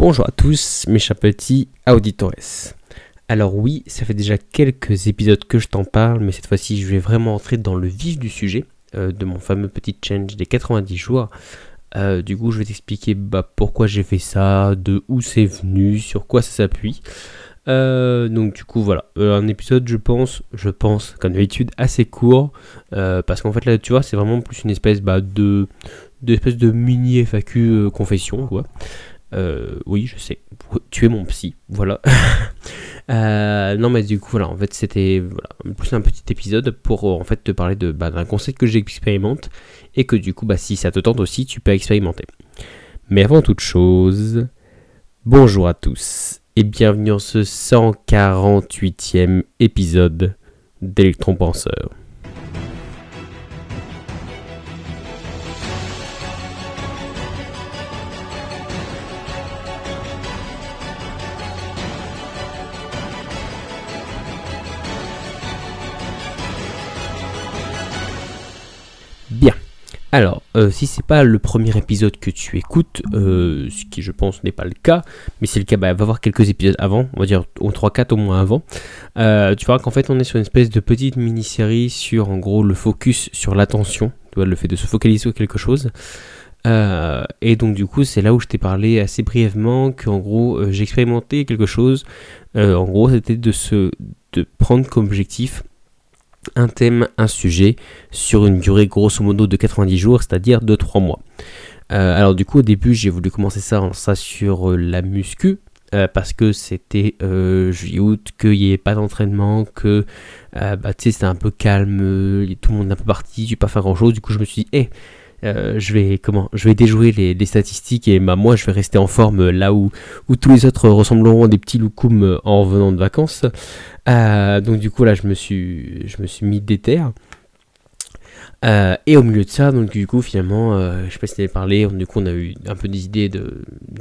Bonjour à tous, mes chers petits auditores. Alors oui, ça fait déjà quelques épisodes que je t'en parle, mais cette fois-ci je vais vraiment entrer dans le vif du sujet euh, de mon fameux petit change des 90 jours. Euh, du coup, je vais t'expliquer bah, pourquoi j'ai fait ça, de où c'est venu, sur quoi ça s'appuie. Euh, donc du coup voilà, un épisode je pense, je pense comme d'habitude assez court, parce qu'en fait là tu vois c'est vraiment plus une espèce bah, de, de espèce de mini FAQ confession quoi. Euh, oui, je sais. Tu es mon psy, voilà. Euh, non, mais du coup, voilà, en fait, c'était voilà, plus un petit épisode pour en fait te parler de bah, d'un concept que j'expérimente et que du coup, bah, si ça te tente aussi, tu peux expérimenter. Mais avant toute chose, bonjour à tous et bienvenue dans ce 148e épisode d'Electron Penseur. Alors, euh, si c'est pas le premier épisode que tu écoutes, euh, ce qui je pense n'est pas le cas, mais c'est le cas, bah, va voir quelques épisodes avant, on va dire 3-4 au moins avant. Euh, tu verras qu'en fait on est sur une espèce de petite mini-série sur en gros le focus sur l'attention, le fait de se focaliser sur quelque chose. et donc du coup c'est là où je t'ai parlé assez brièvement qu'en gros j'ai expérimenté quelque chose. en gros c'était de se de prendre comme objectif un thème, un sujet, sur une durée grosso modo de 90 jours, c'est-à-dire de 3 mois. Euh, alors du coup au début j'ai voulu commencer ça, sur euh, la muscu, euh, parce que c'était juillet-août, qu'il n'y avait pas d'entraînement, que bah, c'était un peu calme, tout le monde est un peu parti, je vais pas faire grand chose, du coup je me suis dit, hé, euh, je vais comment Je vais déjouer les, statistiques et bah, moi je vais rester en forme là où, où tous les autres ressembleront à des petits loukoums en revenant de vacances. Euh, donc du coup là je me suis je me suis mis d'éther. Euh, et au milieu de ça, donc du coup finalement, euh, je sais pas si tu avais parlé, du coup on a eu un peu des idées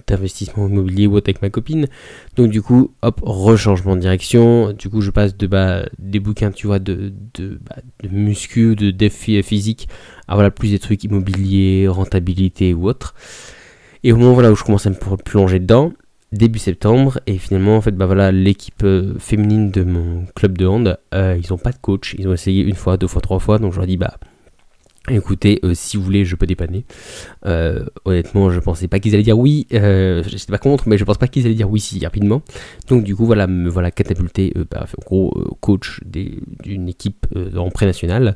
d'investissement immobilier ou avec ma copine. Donc du coup, hop, rechangement de direction. Du coup je passe de bah, des bouquins, tu vois, de, de, bah, de muscu, de défis physique, à voilà plus des trucs immobiliers, rentabilité ou autre. Et au moment voilà, où je commence à me plonger dedans, début septembre et finalement en fait bah voilà l'équipe euh, féminine de mon club de hand ils ont pas de coach ils ont essayé une fois deux fois trois fois donc je leur dis bah Écoutez, euh, si vous voulez, je peux dépanner. Euh, honnêtement, je pensais pas qu'ils allaient dire oui. Euh, je n'étais pas contre, mais je pense pas qu'ils allaient dire oui si rapidement. Donc du coup, voilà, me voilà catapulté, bah, en gros, coach d'une équipe en pré-national.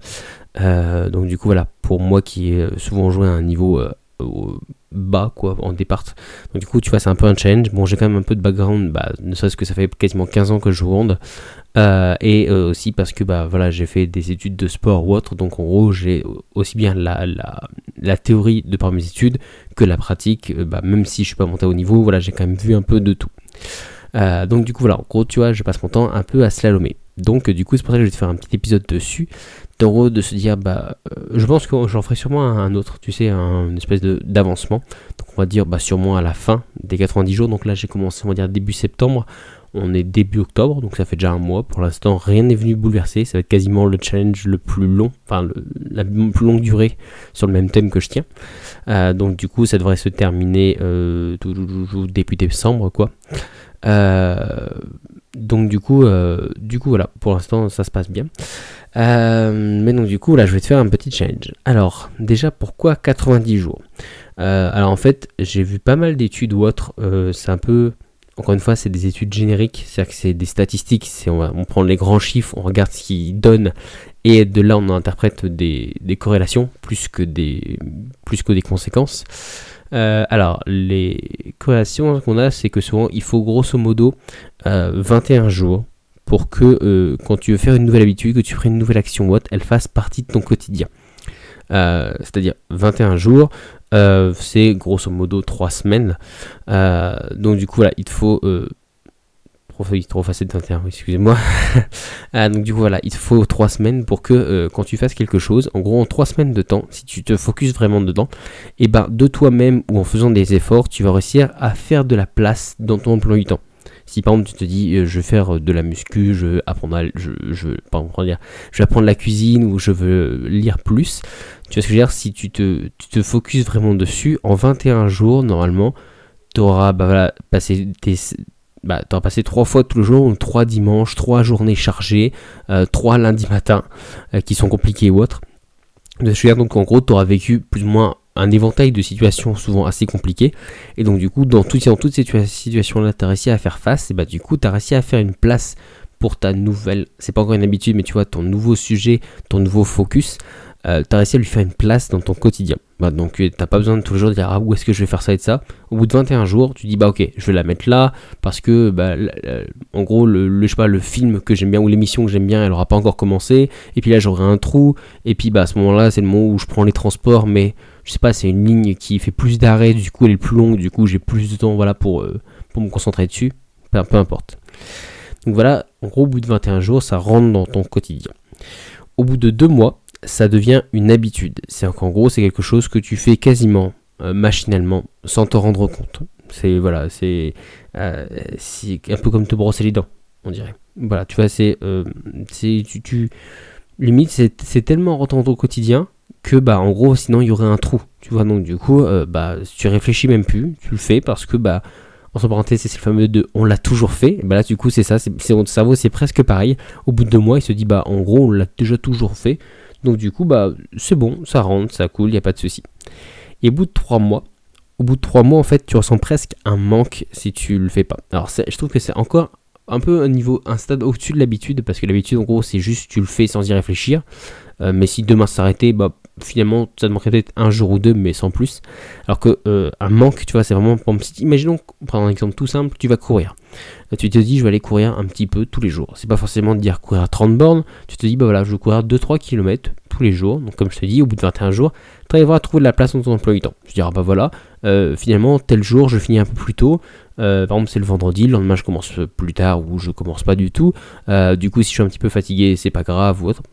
donc du coup, voilà, pour moi qui ai souvent joué à un niveau bas quoi en départ. Donc du coup tu vois c'est un peu un change bon j'ai quand même un peu de background bah, ne serait-ce que ça fait quasiment 15 ans que je joue hand euh, et euh, aussi parce que bah voilà j'ai fait des études de sport ou autre. Donc en gros j'ai aussi bien la, la, la, théorie de par mes études que la pratique euh, bah, même si je suis pas monté au niveau voilà j'ai quand même vu un peu de tout. Donc du coup voilà en gros tu vois je passe mon temps un peu à slalomer donc du coup c'est pour ça que je vais te faire un petit épisode dessus en gros de se dire bah je pense que j'en ferai sûrement un autre tu sais un, une espèce d'avancement donc on va dire bah sûrement à la fin des 90 jours donc là j'ai commencé on va dire début septembre on est début octobre, donc ça fait déjà un mois. Pour l'instant, rien n'est venu bouleverser. Ça va être quasiment le challenge le plus long, enfin la plus longue durée sur le même thème que je tiens. Euh, donc du coup, ça devrait se terminer euh, début décembre, quoi. Euh, donc du coup, du coup voilà, pour l'instant ça se passe bien. mais donc du coup là, je vais te faire un petit challenge. Alors déjà, pourquoi 90 jours? Alors en fait, j'ai vu pas mal d'études ou autres. c'est un peu encore une fois, c'est des études génériques, c'est-à-dire que c'est des statistiques, on, on, prend les grands chiffres, on regarde ce qu'ils donnent, et de là on interprète des, corrélations plus que des, plus que des conséquences. Euh, alors, les corrélations qu'on a, c'est que souvent il faut grosso modo 21 euh, jours pour que euh, quand tu veux faire une nouvelle habitude, que tu prennes une nouvelle action ou elle fasse partie de ton quotidien. c'est-à-dire 21 jours, c'est grosso modo 3 semaines. Donc du coup, voilà, il te faut... Euh, trop facile d'intervenir, excusez-moi. donc du coup, voilà, il te faut 3 semaines pour que quand tu fasses quelque chose, en gros en 3 semaines de temps, si tu te focuses vraiment dedans, et eh ben de toi-même ou en faisant des efforts, tu vas réussir à faire de la place dans ton emploi du temps. Si par exemple tu te dis je vais faire de la muscu, je apprendre je, je, dire, je vais apprendre la cuisine ou je veux lire plus, tu vois ce que je dire Si tu te, tu te focuses vraiment dessus, en 21 jours, normalement, tu auras bah, voilà, passé tes, bah, auras passé trois fois tout le jour, trois dimanches, trois journées chargées, euh, trois lundis matin euh, qui sont compliqués ou autres. Donc en gros, tu auras vécu plus ou moins un éventail de situations souvent assez compliquées. Et donc du coup, dans, tout, dans toutes ces situations-là, tu as réussi à faire face. Et bah du coup, tu as réussi à faire une place pour ta nouvelle, c'est pas encore une habitude, mais tu vois, ton nouveau sujet, ton nouveau focus euh, tu as réussi à lui faire une place dans ton quotidien. Bah, donc tu n'as pas besoin de toujours dire ah, où est-ce que je vais faire ça et de ça. Au bout de 21 jours, tu dis bah ok, je vais la mettre là parce que bah, en gros le, je sais le film que j'aime bien ou l'émission que j'aime bien, elle aura pas encore commencé. Et puis là j'aurai un trou. Et puis bah, à ce moment-là, c'est le moment où je prends les transports, mais je sais pas, c'est une ligne qui fait plus d'arrêts, du coup elle est plus longue, du coup j'ai plus de temps voilà, pour, euh, pour me concentrer dessus. Peu, peu importe. Donc voilà, en gros au bout de 21 jours, ça rentre dans ton quotidien. Au bout de deux mois, ça devient une habitude. C'est qu'en gros, c'est quelque chose que tu fais quasiment euh, machinalement sans te rendre compte. C'est voilà, c'est euh, un peu comme te brosser les dents, on dirait. Voilà, tu vois, c'est euh, tu, limite c'est tellement rentré ton quotidien que bah en gros sinon il y aurait un trou. Tu vois donc du coup bah tu réfléchis même plus, tu le fais parce que bah entre parenthèses, c'est le fameux de on l'a toujours fait. Bah là, du coup, c'est ça, c'est votre cerveau, c'est presque pareil. Au bout de deux mois, il se dit bah en gros, on l'a déjà toujours fait. Donc du coup, bah, c'est bon, ça rentre, ça coule, il n'y a pas de souci. Et au bout de trois mois, au bout de trois mois, en fait, tu ressens presque un manque si tu le fais pas. Alors je trouve que c'est encore un peu un niveau, un stade au-dessus de l'habitude, parce que l'habitude, en gros, c'est juste tu le fais sans y réfléchir. Euh, mais si demain s'arrêtait, bah, finalement, ça te manquerait peut-être un jour ou deux, mais sans plus. Alors que euh, un manque, tu vois, c'est vraiment, imaginons, prendre un exemple tout simple, tu vas courir. Euh, tu te dis, je vais aller courir un petit peu tous les jours. C'est pas forcément de dire courir à 30 bornes, tu te dis, bah voilà, je vais courir 2-3 km tous les jours. Donc, comme je te dis, au bout de 21 jours, tu arriveras à trouver de la place dans ton emploi du temps. Je dirais, bah voilà, finalement, tel jour, je finis un peu plus tôt. Par exemple, c'est le vendredi, le lendemain, je commence plus tard ou je commence pas du tout. du coup, si je suis un petit peu fatigué, c'est pas grave ou autre.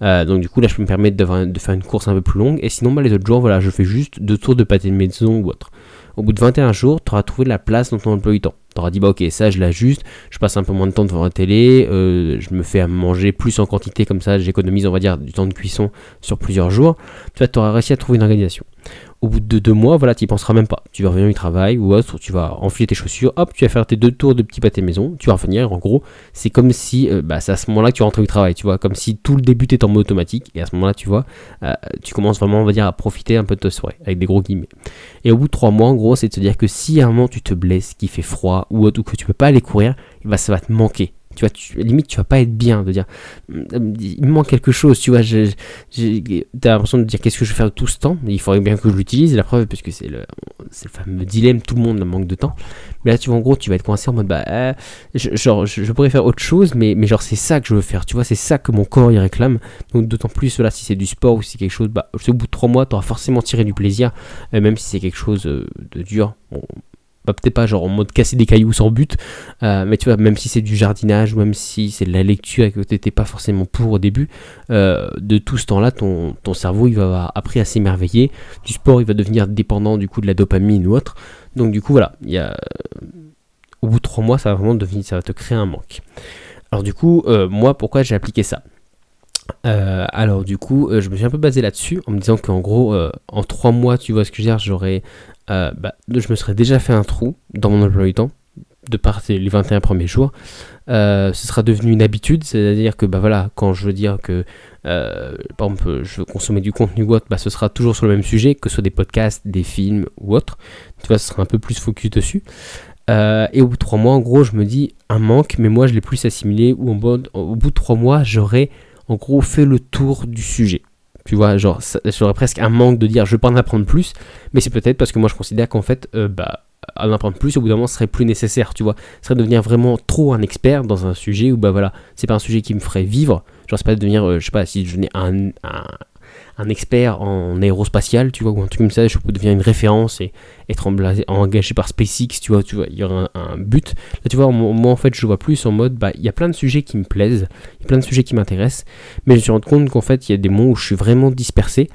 donc, du coup, là, je peux me permettre de, faire une course un peu plus longue. Et sinon, bah, les autres jours, voilà, je fais juste deux tours de pâté de maison ou autre. Au bout de 21 jours, tu auras trouvé la place dans ton emploi du temps. Tu auras dit, bah ok, ça je l'ajuste, je passe un peu moins de temps devant la télé, euh, je me fais à manger plus en quantité, comme ça j'économise, on va dire, du temps de cuisson sur plusieurs jours. Tu auras réussi à trouver une organisation au bout de deux mois, voilà, tu n'y penseras même pas. Tu vas revenir du travail ou autre, tu vas enfiler tes chaussures, hop, tu vas faire tes deux tours de petit pâté maison, tu vas revenir. En gros, c'est comme si, euh, bah, c'est à ce moment-là que tu rentres du travail, tu vois, comme si tout le début était en mode automatique. Et à ce moment-là, tu vois, euh, tu commences vraiment, on va dire, à profiter un peu de ta soirée, avec des gros guillemets. Et au bout de trois mois, en gros, c'est de se dire que si à un moment tu te blesses, qu'il fait froid ou autre, ou que tu peux pas aller courir, bah, ça va te manquer tu vois, limite, tu vas pas être bien de dire, il me manque quelque chose, tu vois, j'ai, t'as l'impression de dire qu'est-ce que je vais faire de tout ce temps, il faudrait bien que je l'utilise, la preuve, parce que c'est le, c'est le fameux dilemme, tout le monde manque de temps. Mais là, tu vois, en gros, tu vas être coincé en mode, bah, euh, genre, je, pourrais faire autre chose, mais, mais genre, c'est ça que je veux faire, tu vois, c'est ça que mon corps y réclame. Donc, d'autant plus, là, si c'est du sport ou si c'est quelque chose, bah, au bout de trois mois, tu auras forcément tiré du plaisir, euh, même si c'est quelque chose euh, de dur. Bah, peut-être pas genre en mode casser des cailloux sans but, euh, mais tu vois, même si c'est du jardinage, ou même si c'est de la lecture et que tu n'étais pas forcément pour au début, euh, de tout ce temps-là, ton, ton, cerveau il va avoir appris à s'émerveiller. Du sport, il va devenir dépendant du coup de la dopamine ou autre. Donc du coup, voilà, il y a, au bout de trois mois, ça va vraiment devenir, ça va te créer un manque. Alors du coup, euh, moi, pourquoi j'ai appliqué ça? Alors du coup, je me suis un peu basé là-dessus en me disant qu'en gros, en trois mois, tu vois ce que je j'aurais euh, bah, je me serais déjà fait un trou dans mon emploi du temps, de par les 21 premiers jours. Euh, ce sera devenu une habitude, c'est-à-dire que bah voilà, quand je veux dire que euh, par exemple je veux consommer du contenu ou autre, bah, ce sera toujours sur le même sujet, que ce soit des podcasts, des films ou autre. Tu vois, ce sera un peu plus focus dessus. et au bout de trois mois, en gros, je me dis un manque, mais moi je l'ai plus assimilé, ou au bout de trois mois, j'aurais en gros fait le tour du sujet. Tu vois, genre, ça, serait presque un manque de dire je pas en apprendre plus, mais c'est peut-être parce que moi je considère qu'en fait, euh, bah, en apprendre plus, au bout d'un moment, serait plus nécessaire, tu vois. Ce serait devenir vraiment trop un expert dans un sujet où, bah voilà, c'est pas un sujet qui me ferait vivre. Genre, c'est pas devenir, euh, je sais pas, si je venais un, un, un expert en aérospatial, tu vois, ou un truc comme ça, je peux devenir une référence et être engagé par SpaceX, tu vois, tu vois, il y aura un, but. Là, tu vois, moi, en fait, je vois plus en mode, bah, il y a plein de sujets qui me plaisent, il y a plein de sujets qui m'intéressent, mais je me suis rendu compte qu'en fait, il y a des moments où je suis vraiment dispersé,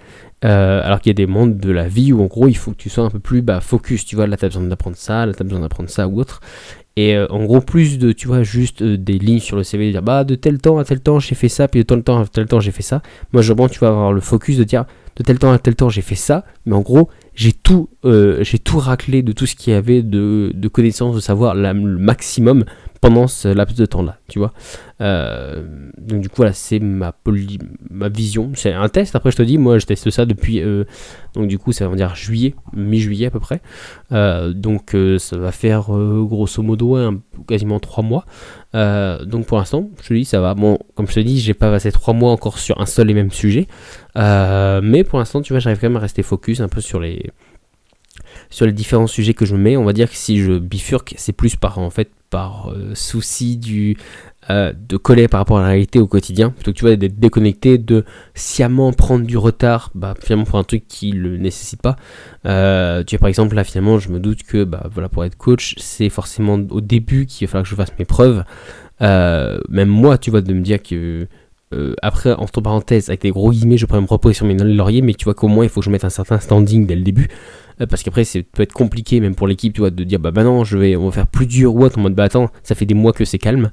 euh, alors qu'il y a des mondes de la vie où en gros il faut que tu sois un peu plus bah, focus, tu vois, là tu as besoin d'apprendre ça, là tu as besoin d'apprendre ça ou autre. Et euh, en gros, plus de, tu vois, juste euh, des lignes sur le CV, de dire, bah, de tel temps à tel temps, j'ai fait ça, puis de tel temps à tel temps, j'ai fait ça. Moi, je pense, tu vas avoir le focus de dire, de tel temps à tel temps, j'ai fait ça, mais en gros, j'ai tout, euh, tout raclé de tout ce qu'il y avait de, connaissances, de savoir le maximum pendant ce laps de temps là, tu vois. Euh, donc du coup voilà, c'est ma, vision. C'est un test. Après je te dis, moi je teste ça depuis, euh, donc du coup ça va dire juillet, mi-juillet à peu près. Donc ça va faire grosso modo quasiment trois mois. Donc pour l'instant, je te dis ça va. Bon, comme je te dis, j'ai pas passé trois mois encore sur un seul et même sujet, mais pour l'instant, tu vois, j'arrive quand même à rester focus un peu sur les sur les différents sujets que je mets. On va dire que si je bifurque, c'est plus par en fait par euh, souci du euh, de coller par rapport à la réalité au quotidien, plutôt que tu vois d'être déconnecté, de sciemment prendre du retard, bah, finalement pour un truc qui le nécessite pas. Euh, tu vois par exemple là finalement je me doute que bah voilà pour être coach c'est forcément au début qu'il va falloir que je fasse mes preuves. même moi tu vois de me dire que après, entre parenthèses, avec des gros guillemets, je pourrais me reposer sur mes lauriers, mais tu vois qu'au moins il faut que je mette un certain standing dès le début. Euh, parce qu'après ça peut être compliqué même pour l'équipe tu vois de dire bah, bah non je vais on va faire plus dur ou autre en mode bah attends ça fait des mois que c'est calme.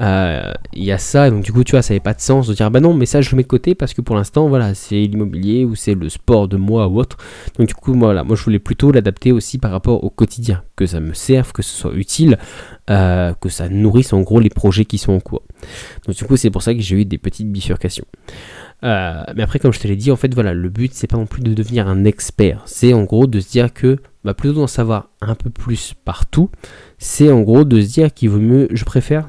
Euh, il y a ça donc du coup tu vois ça n'avait pas de sens de dire bah non mais ça je le mets de côté parce que pour l'instant voilà c'est l'immobilier ou c'est le sport de moi ou autre. Donc du coup voilà moi je voulais plutôt l'adapter aussi par rapport au quotidien que ça me serve que ce soit utile euh, que ça nourrisse en gros les projets qui sont en cours donc du coup c'est pour ça que j'ai eu des petites bifurcations euh, mais après, comme je te l'ai dit, en fait, voilà, le but, c'est pas non plus de devenir un expert. C'est en gros de se dire que, bah, plutôt d'en savoir un peu plus partout, c'est en gros de se dire qu'il vaut mieux, je préfère,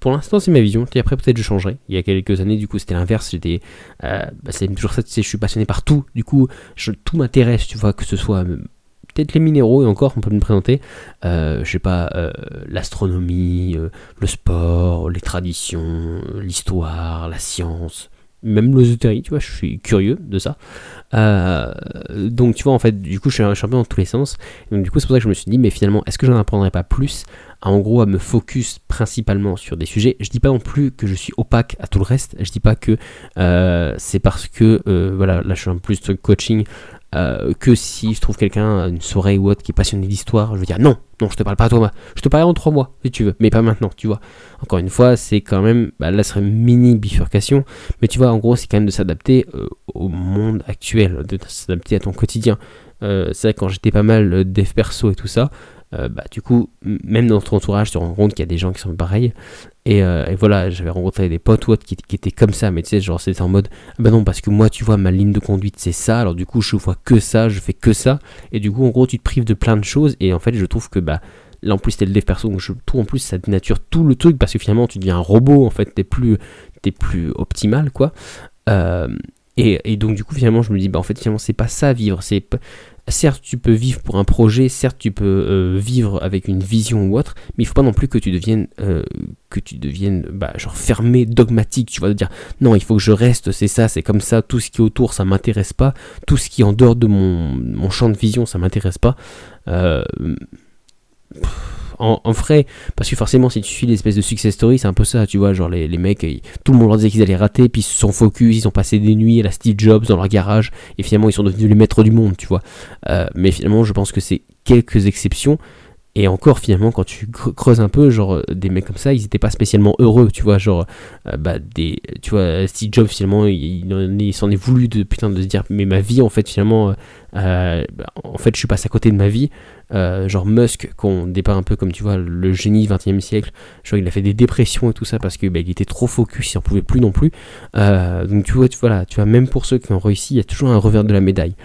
pour l'instant, c'est ma vision. Et après, peut-être je changerai. Il y a quelques années, du coup, c'était l'inverse. J'étais, euh, bah, c'est toujours ça, tu sais, je suis passionné par tout. Du coup, tout m'intéresse, tu vois, que ce soit euh, peut-être les minéraux et encore on peut me présenter euh, je sais pas l'astronomie le sport les traditions l'histoire la science même l'osoterie, tu vois, je suis curieux de ça. Euh, donc, tu vois, en fait, du coup, je suis un champion dans tous les sens. donc, du coup, c'est pour ça que je me suis dit, mais finalement, est-ce que je n'en apprendrais pas plus en gros, à me focus principalement sur des sujets? Je dis pas non plus que je suis opaque à tout le reste. Je dis pas que euh, c'est parce que, euh, voilà, là, je suis un plus de coaching euh, que si je trouve quelqu'un, une soirée ou autre, qui est passionné d'histoire, je vais dire non, non, je te parle pas à toi, je te parlerai en trois mois, si tu veux, mais pas maintenant, tu vois. Encore une fois, c'est quand même, bah, là, ce serait une mini bifurcation, mais tu vois, en gros, c'est quand même de s'adapter euh, au monde actuel, de s'adapter à ton quotidien. Euh, c'est vrai, quand j'étais pas mal dev perso et tout ça, euh, bah, du coup, même dans ton entourage, tu te rends compte qu'il y a des gens qui sont pareils. Et, euh, voilà, j'avais rencontré des potes ou qui, étaient comme ça, mais tu sais, genre c'était en mode, ah bah non, parce que moi, tu vois, ma ligne de conduite, c'est ça, alors du coup, je vois que ça, je fais que ça, et du coup, en gros, tu te prives de plein de choses, et en fait, je trouve que, bah, là, en plus, t'es le dev perso, donc je trouve en plus, ça dénature tout le truc, parce que finalement, tu deviens un robot, en fait, t'es plus, plus optimal, quoi. Euh, et, donc du coup finalement je me dis bah en fait finalement c'est pas ça vivre c'est certes tu peux vivre pour un projet, certes tu peux euh, vivre avec une vision ou autre, mais il faut pas non plus que tu deviennes euh, que tu deviennes bah, genre fermé, dogmatique, tu vas te dire non il faut que je reste, c'est ça, c'est comme ça, tout ce qui est autour ça m'intéresse pas, tout ce qui est en dehors de mon, champ de vision ça m'intéresse pas. Euh, en, vrai, parce que forcément, si tu suis l'espèce de success story, c'est un peu ça, tu vois, genre les, les mecs, tout le monde leur disait qu'ils allaient rater, puis ils se sont focus, ils ont passé des nuits à la Steve Jobs dans leur garage, et finalement ils sont devenus les maîtres du monde, tu vois. Euh, mais finalement, je pense que c'est quelques exceptions, et encore, finalement, quand tu creuses un peu, genre, des mecs comme ça, ils étaient pas spécialement heureux, tu vois, genre, euh, bah, des, tu vois, Steve Jobs, finalement, il, s'en est voulu de, putain, de se dire, mais ma vie, en fait, finalement, euh, bah, en fait, je suis passé à côté de ma vie, euh, genre Musk, qu'on dépeint un peu comme, tu vois, le génie 20e siècle, genre, il a fait des dépressions et tout ça, parce que, bah, il était trop focus, il en pouvait plus non plus, donc, tu vois, tu, voilà, tu vois, même pour ceux qui ont réussi, il y a toujours un revers de la médaille.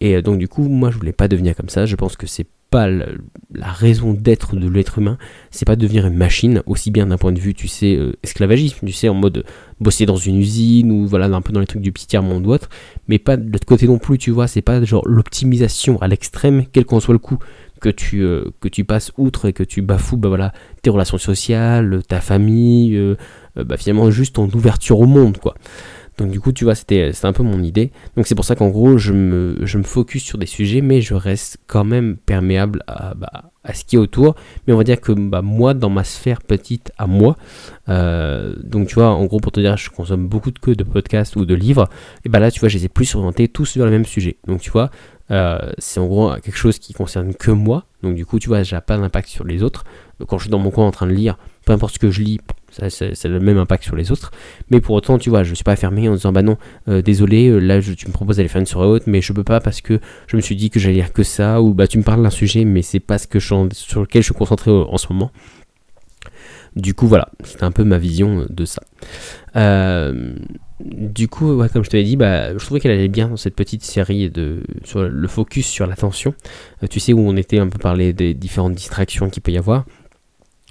Et donc du coup, moi je voulais pas devenir comme ça. Je pense que c'est la, raison d'être de l'être humain. C'est pas devenir une machine, aussi bien d'un point de vue, tu sais, euh, esclavagisme, tu sais, en mode bosser dans une usine ou voilà, un peu dans les trucs du petit tiers monde ou autre. Mais pas de l'autre côté non plus, tu vois. C'est pas genre l'optimisation à l'extrême, quel qu'en soit le coup que tu, euh, que tu passes outre et que tu bafoues bah voilà, tes relations sociales, ta famille, euh, bah, finalement juste ton ouverture au monde quoi. Donc du coup, tu vois, c'était un peu mon idée. Donc c'est pour ça qu'en gros, je me, focus sur des sujets, mais je reste quand même perméable à, bah, à ce qui est autour. Mais on va dire que bah, moi, dans ma sphère petite à moi, euh, donc tu vois, en gros, pour te dire, je consomme beaucoup de, de podcasts ou de livres, et bah là, tu vois, je les ai plus orientés tous sur le même sujet. Donc tu vois, c'est en gros quelque chose qui concerne que moi. Donc du coup, tu vois, j'ai pas d'impact sur les autres. Quand je suis dans mon coin en train de lire, peu importe ce que je lis, c'est le même impact sur les autres. Mais pour autant, tu vois, je suis pas fermé en disant bah non, euh, désolé, euh, là tu me proposes d'aller faire une soirée haute, mais je peux pas parce que je me suis dit que j'allais lire que ça, ou bah tu me parles d'un sujet, mais c'est pas ce que je, sur lequel je suis concentré en ce moment. Du coup, voilà, c'était un peu ma vision de ça. Euh, du coup, comme je te l'ai dit, bah, je trouvais qu'elle allait bien dans cette petite série de sur le focus sur l'attention. tu sais où on était un peu parlé des différentes distractions qu'il peut y avoir.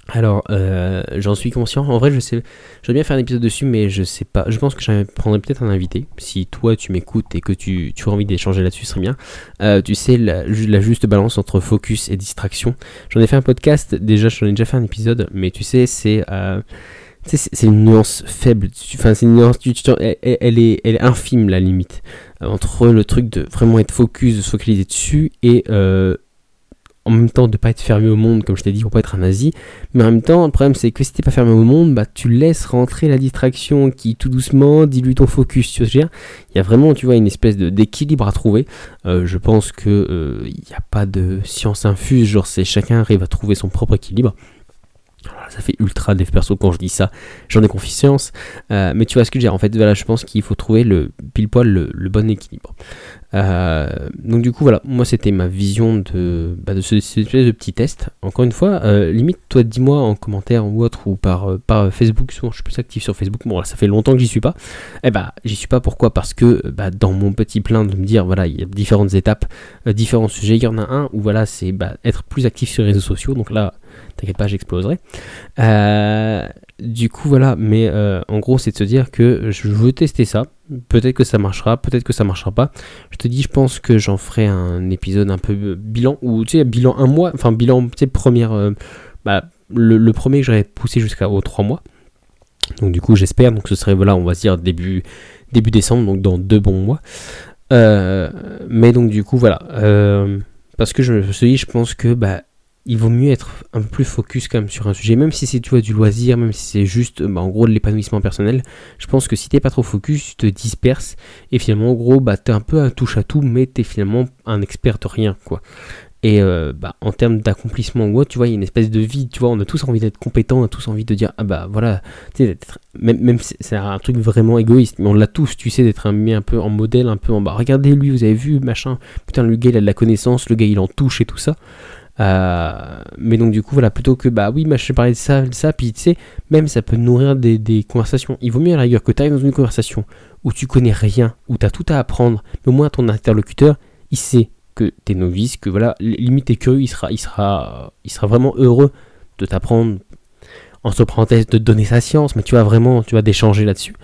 Alors, euh, j'en suis conscient. En vrai, je sais, j'aimerais bien faire un épisode dessus, mais je sais pas. Je pense que je prendrais peut-être un invité. Si toi, tu m'écoutes et que tu, as envie d'échanger là-dessus, ce serait bien. Euh, tu sais, la, juste balance entre focus et distraction. J'en ai fait un podcast, déjà, j'en ai déjà fait un épisode, mais tu sais, c'est. Euh, c'est une nuance faible. Enfin, c'est une nuance. Elle, elle, est, elle est infime, la limite. Entre le truc de vraiment être focus, de se focaliser dessus, et en même temps de pas être fermé au monde, comme je t'ai dit, pour pas être un nazi. Mais en même temps, le problème c'est que si t'es pas fermé au monde, bah tu laisses rentrer la distraction qui tout doucement dilue ton focus. Tu vois, il y a vraiment, tu vois, une espèce d'équilibre à trouver. Euh, je pense que il euh, n'y a pas de science infuse, genre c'est chacun arrive à trouver son propre équilibre ça fait ultra dev perso quand je dis ça, j'en ai confiance. Euh, mais tu vois ce que je veux dire, en fait, voilà, je pense qu'il faut trouver le pile poil le, bon équilibre. Euh, donc du coup, voilà, moi c'était ma vision de, bah, ce, petit test. Encore une fois, euh, limite, toi dis-moi en commentaire ou autre, ou par, par Facebook, souvent je suis plus actif sur Facebook, bon là ça fait longtemps que j'y suis pas. Eh bah j'y suis pas, pourquoi? Parce que bah, dans mon petit plein de me dire, voilà, il y a différentes étapes, différents sujets, il y en a un où voilà, c'est bah, être plus actif sur les réseaux sociaux, donc là T'inquiète pas, j'exploserai. Euh, du coup, voilà. Mais euh, en gros, c'est de se dire que je veux tester ça. Peut-être que ça marchera, peut-être que ça marchera pas. Je te dis, je pense que j'en ferai un épisode un peu bilan, ou tu sais, bilan un mois, enfin, bilan, tu sais, première. Euh, bah, le, premier que j'aurais poussé jusqu'à trois mois. Donc, du coup, j'espère. Donc, ce serait, voilà, on va dire début, début décembre, donc dans deux bons mois. mais donc, du coup, voilà. parce que je me suis dit, je pense que, bah, il vaut mieux être un peu plus focus quand même sur un sujet, même si c'est tu vois, du loisir, même si c'est juste bah, en gros de l'épanouissement personnel. Je pense que si t'es pas trop focus, tu te disperses et finalement en gros bah t'es un peu un touche à tout, mais t'es finalement un expert de rien quoi. Et euh, bah, en termes d'accomplissement tu vois, il y a une espèce de vie, tu vois, on a tous envie d'être compétent, on a tous envie de dire, ah bah voilà, tu sais, même, même c'est un truc vraiment égoïste, mais on l'a tous, tu sais, d'être mis un peu en modèle, un peu en bas. Regardez lui, vous avez vu, machin, putain, le gars il a de la connaissance, le gars il en touche et tout ça. Euh, mais donc du coup voilà plutôt que bah oui mais je parler de ça de ça puis tu sais même ça peut nourrir des, des, conversations. Il vaut mieux à la rigueur que tu ailles dans une conversation où tu connais rien où tu as tout à apprendre mais au moins ton interlocuteur il sait que tu es novice que voilà limite t'es curieux il sera il sera il sera vraiment heureux de t'apprendre en se parenthèse de donner sa science mais tu vas vraiment tu vas d'échanger là-dessus.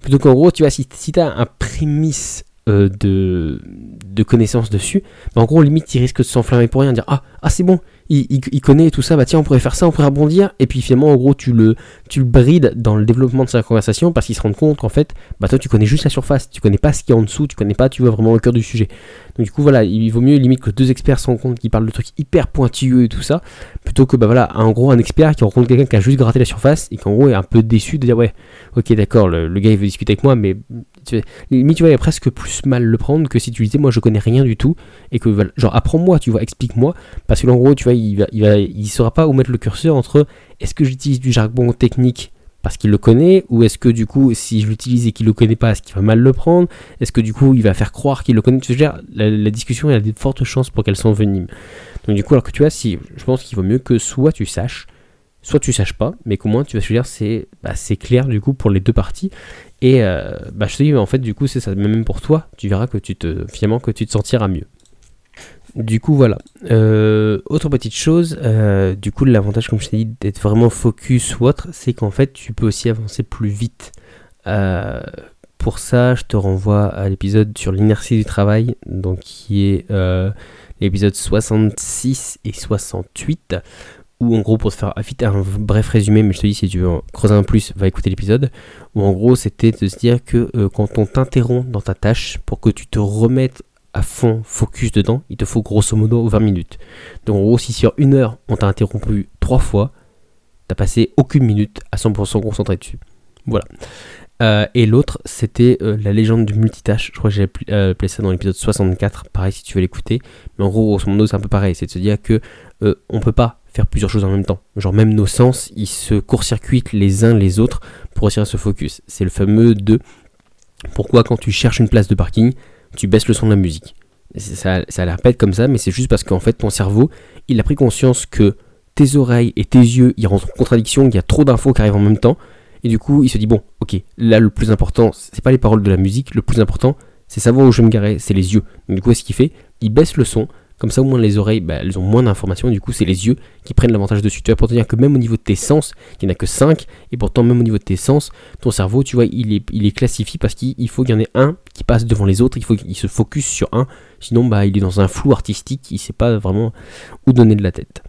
Plutôt qu'en gros tu vois si, si tu as un prémisse euh, de, connaissances dessus, en gros, limite, il risque de s'enflammer pour rien, dire Ah, ah c'est bon, il, connaît tout ça, bah tiens, on pourrait faire ça, on pourrait rebondir, et puis finalement, en gros, tu le, tu le brides dans le développement de sa conversation parce qu'il se rend compte qu'en fait, bah toi, tu connais juste la surface, tu connais pas ce qu'il y a en dessous, tu connais pas, tu vois vraiment le cœur du sujet. Donc, du coup, voilà, il vaut mieux limite que deux experts se compte qui parlent de trucs hyper pointilleux et tout ça, plutôt que, bah voilà, en gros, un expert qui rencontre quelqu'un qui a juste gratté la surface et qu'en gros est un peu déçu de dire, ouais, ok, d'accord, le, gars il veut discuter avec moi, mais tu, limite, tu a presque plus mal le prendre que si tu disais, moi, je connais rien du tout, et que, genre, apprends-moi, tu vois, explique-moi, parce que en gros, tu vois, il va, il va, saura pas où mettre le curseur entre est-ce que j'utilise du jargon technique parce qu'il le connaît, ou est-ce que du coup, si je l'utilise et qu'il le connaît pas, est-ce qu'il va mal le prendre? Est-ce que du coup, il va faire croire qu'il le connaît? Tu veux la, la, discussion, il y a de fortes chances pour qu'elle s'envenime. Donc du coup, alors que tu vois, si, je pense qu'il vaut mieux que soit tu saches, soit tu saches pas, mais qu'au moins tu vas se dire c'est bah, c'est clair du coup pour les deux parties. Et euh, bah, je te dis, en fait, du coup, c'est ça, même pour toi, tu verras que tu te, finalement, que tu te sentiras mieux. Du coup, voilà. Euh, autre petite chose, euh, du coup, l'avantage, comme je t'ai dit, d'être vraiment focus ou autre, c'est qu'en fait, tu peux aussi avancer plus vite. Pour ça, je te renvoie à l'épisode sur l'inertie du travail, donc qui est l'épisode 66 et 68, où en gros, pour te faire vite un bref résumé, mais je te dis, si tu veux creuser un plus, va écouter l'épisode, où en gros, c'était de se dire que quand on t'interrompt dans ta tâche, pour que tu te remettes à fond focus dedans, il te faut grosso modo 20 minutes. Donc en gros, si sur une heure on t'a interrompu trois fois, t'as passé aucune minute à 100% concentré dessus. Voilà. Euh, et l'autre, c'était euh, la légende du multitâche. Je crois que j'ai appelé ça dans l'épisode 64. Pareil, si tu veux l'écouter. Mais en gros, grosso modo, c'est un peu pareil. C'est de se dire que on peut pas faire plusieurs choses en même temps. Genre, même nos sens, ils se court-circuitent les uns les autres pour réussir à se focus. C'est le fameux de pourquoi, quand tu cherches une place de parking, tu baisses le son de la musique? Ça, ça a l'air bête comme ça, mais c'est juste parce qu'en fait, ton cerveau, il a pris conscience que tes oreilles et tes yeux, ils rentrent en contradiction, il y a trop d'infos qui arrivent en même temps. Et du coup, il se dit, bon, ok, là, le plus important, c'est pas les paroles de la musique, le plus important, c'est savoir où je vais me garer, c'est les yeux. Donc, du coup, ce qu'il fait? Il baisse le son, comme ça, au moins, les oreilles, bah, elles ont moins d'informations, du coup, c'est les yeux qui prennent l'avantage dessus. Tu vois, pour te dire que même au niveau de tes sens, il n'y en a que 5, et pourtant, même au niveau de tes sens, ton cerveau, tu vois, il est, il est classifié parce qu'il faut qu'il y en ait un qui passe devant les autres, il faut qu'il se focus sur un, sinon, bah, il est dans un flou artistique, il sait pas vraiment où donner de la tête.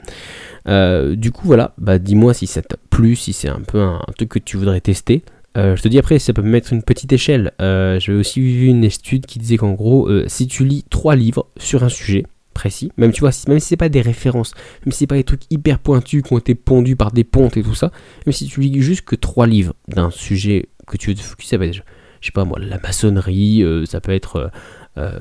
Euh, du coup, voilà, bah, dis-moi si ça t'a plu, si c'est un peu un, truc que tu voudrais tester. Euh, je te dis après, ça peut me mettre une petite échelle. Euh, J'avais aussi vu une étude qui disait qu'en gros, si tu lis trois livres sur un sujet précis, même tu vois, même si c'est pas des références, même si c'est pas des trucs hyper pointus qui ont été pondus par des pontes et tout ça, même si tu lis juste que trois livres d'un sujet que tu veux te focus, ça va être, je sais pas moi, la maçonnerie, ça peut être euh,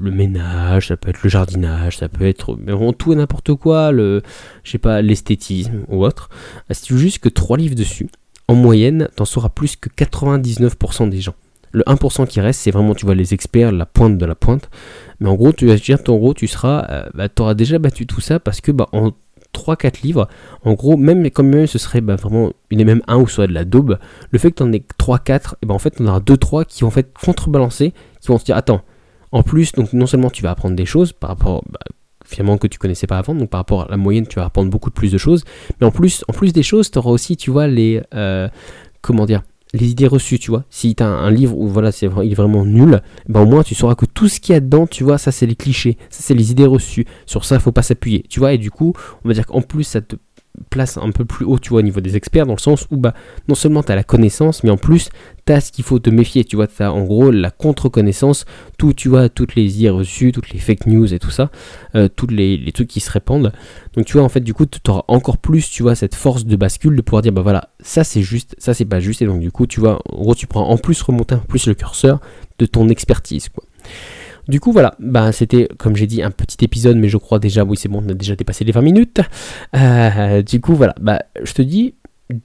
le ménage, ça peut être le jardinage, ça peut être vraiment tout et n'importe quoi, le, je sais pas, l'esthétisme ou autre. Euh, si tu veux juste que 3 livres dessus, en moyenne, t'en sauras plus que 99% des gens. Le 1% qui reste, c'est vraiment, tu vois, les experts, la pointe de la pointe. Mais en gros, tu vas dire, en gros, tu seras, euh, bah, auras déjà battu tout ça parce que, bah, en 3-4 livres, en gros, même quand même ce serait bah, vraiment, il est même un ou soit de la daube, le fait que tu en aies 3-4, et ben en fait, on aura 2-3 qui vont en fait contrebalancer qui vont se dire attends, en plus, donc non seulement tu vas apprendre des choses par rapport bah, finalement que tu connaissais pas avant, donc par rapport à la moyenne, tu vas apprendre beaucoup plus de choses, mais en plus, en plus des choses, tu auras aussi, tu vois, les euh, comment dire, les idées reçues, tu vois. Si tu as un livre où voilà, c'est il est vraiment nul, ben au moins tu sauras que tout ce qu'il y a dedans, tu vois, ça c'est les clichés, ça c'est les idées reçues. Sur ça, il faut pas s'appuyer, tu vois. Et du coup, on va dire qu'en plus ça te place un peu plus haut, tu vois, au niveau des experts, dans le sens où, bah, non seulement tu as la connaissance, mais en plus, tu as ce qu'il faut te méfier, tu vois, tu as en gros la contre-connaissance, tout, tu vois, toutes les idées reçues, toutes les fake news et tout ça, euh, tous les, trucs qui se répandent. Donc, tu vois, en fait, du coup, tu auras encore plus, tu vois, cette force de bascule de pouvoir dire, bah voilà, ça c'est juste, ça c'est pas juste, et donc, du coup, tu vois, en gros, tu prends en plus remonter peu plus le curseur de ton expertise, quoi. Du coup, voilà, bah, c'était, comme j'ai dit, un petit épisode, mais je crois déjà, oui, c'est bon, on a déjà dépassé les 20 minutes. Euh, du coup, voilà, bah, je te dis,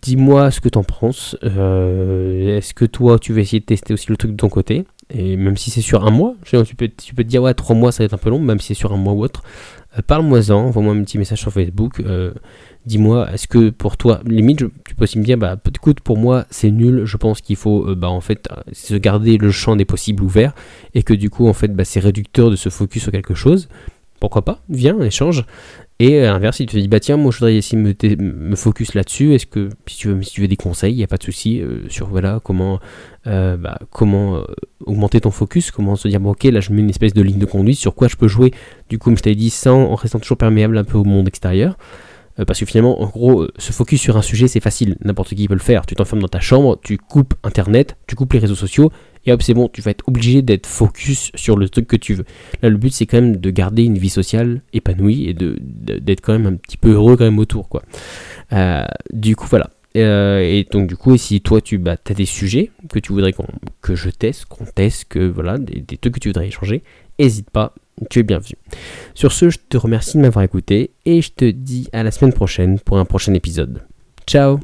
dis-moi ce que t'en penses. Euh, est-ce que toi, tu vas essayer de tester aussi le truc de ton côté? Et même si c'est sur un mois, tu peux, tu peux te dire, ouais, trois mois, ça va être un peu long, même si c'est sur un mois ou autre. Euh, parle-moi-en, envoie-moi un petit message sur Facebook. Euh, dis-moi, est-ce que pour toi, limite, tu peux aussi me dire, bah écoute, pour moi, c'est nul. Je pense qu'il faut, euh, bah en fait, se garder le champ des possibles ouvert et que du coup, en fait, bah, c'est réducteur de se focus sur quelque chose. Pourquoi pas? Viens, échange. Et à l'inverse, il te dit, bah tiens, moi je voudrais essayer de me, focus là-dessus. Est-ce que si tu veux, des conseils, il n'y a pas de souci sur voilà comment, bah, comment augmenter ton focus, comment se dire, bon ok, là je mets une espèce de ligne de conduite, sur quoi je peux jouer, du coup, comme je t'avais dit, sans, en restant toujours perméable un peu au monde extérieur. Euh, parce que finalement, en gros, euh, se focus sur un sujet, c'est facile, n'importe qui peut le faire. Tu t'enfermes dans ta chambre, tu coupes Internet, tu coupes les réseaux sociaux, et hop, c'est bon, tu vas être obligé d'être focus sur le truc que tu veux. Là, le but, c'est quand même de garder une vie sociale épanouie et de, d'être quand même un petit peu heureux quand même autour, quoi. Euh, du coup, voilà. et donc, du coup, si toi, tu bah, as des sujets que tu voudrais que je teste, qu'on teste, voilà, des, des trucs que tu voudrais échanger, n'hésite pas, tu es bienvenu. Sur ce, je te remercie de m'avoir écouté et je te dis à la semaine prochaine pour un prochain épisode. Ciao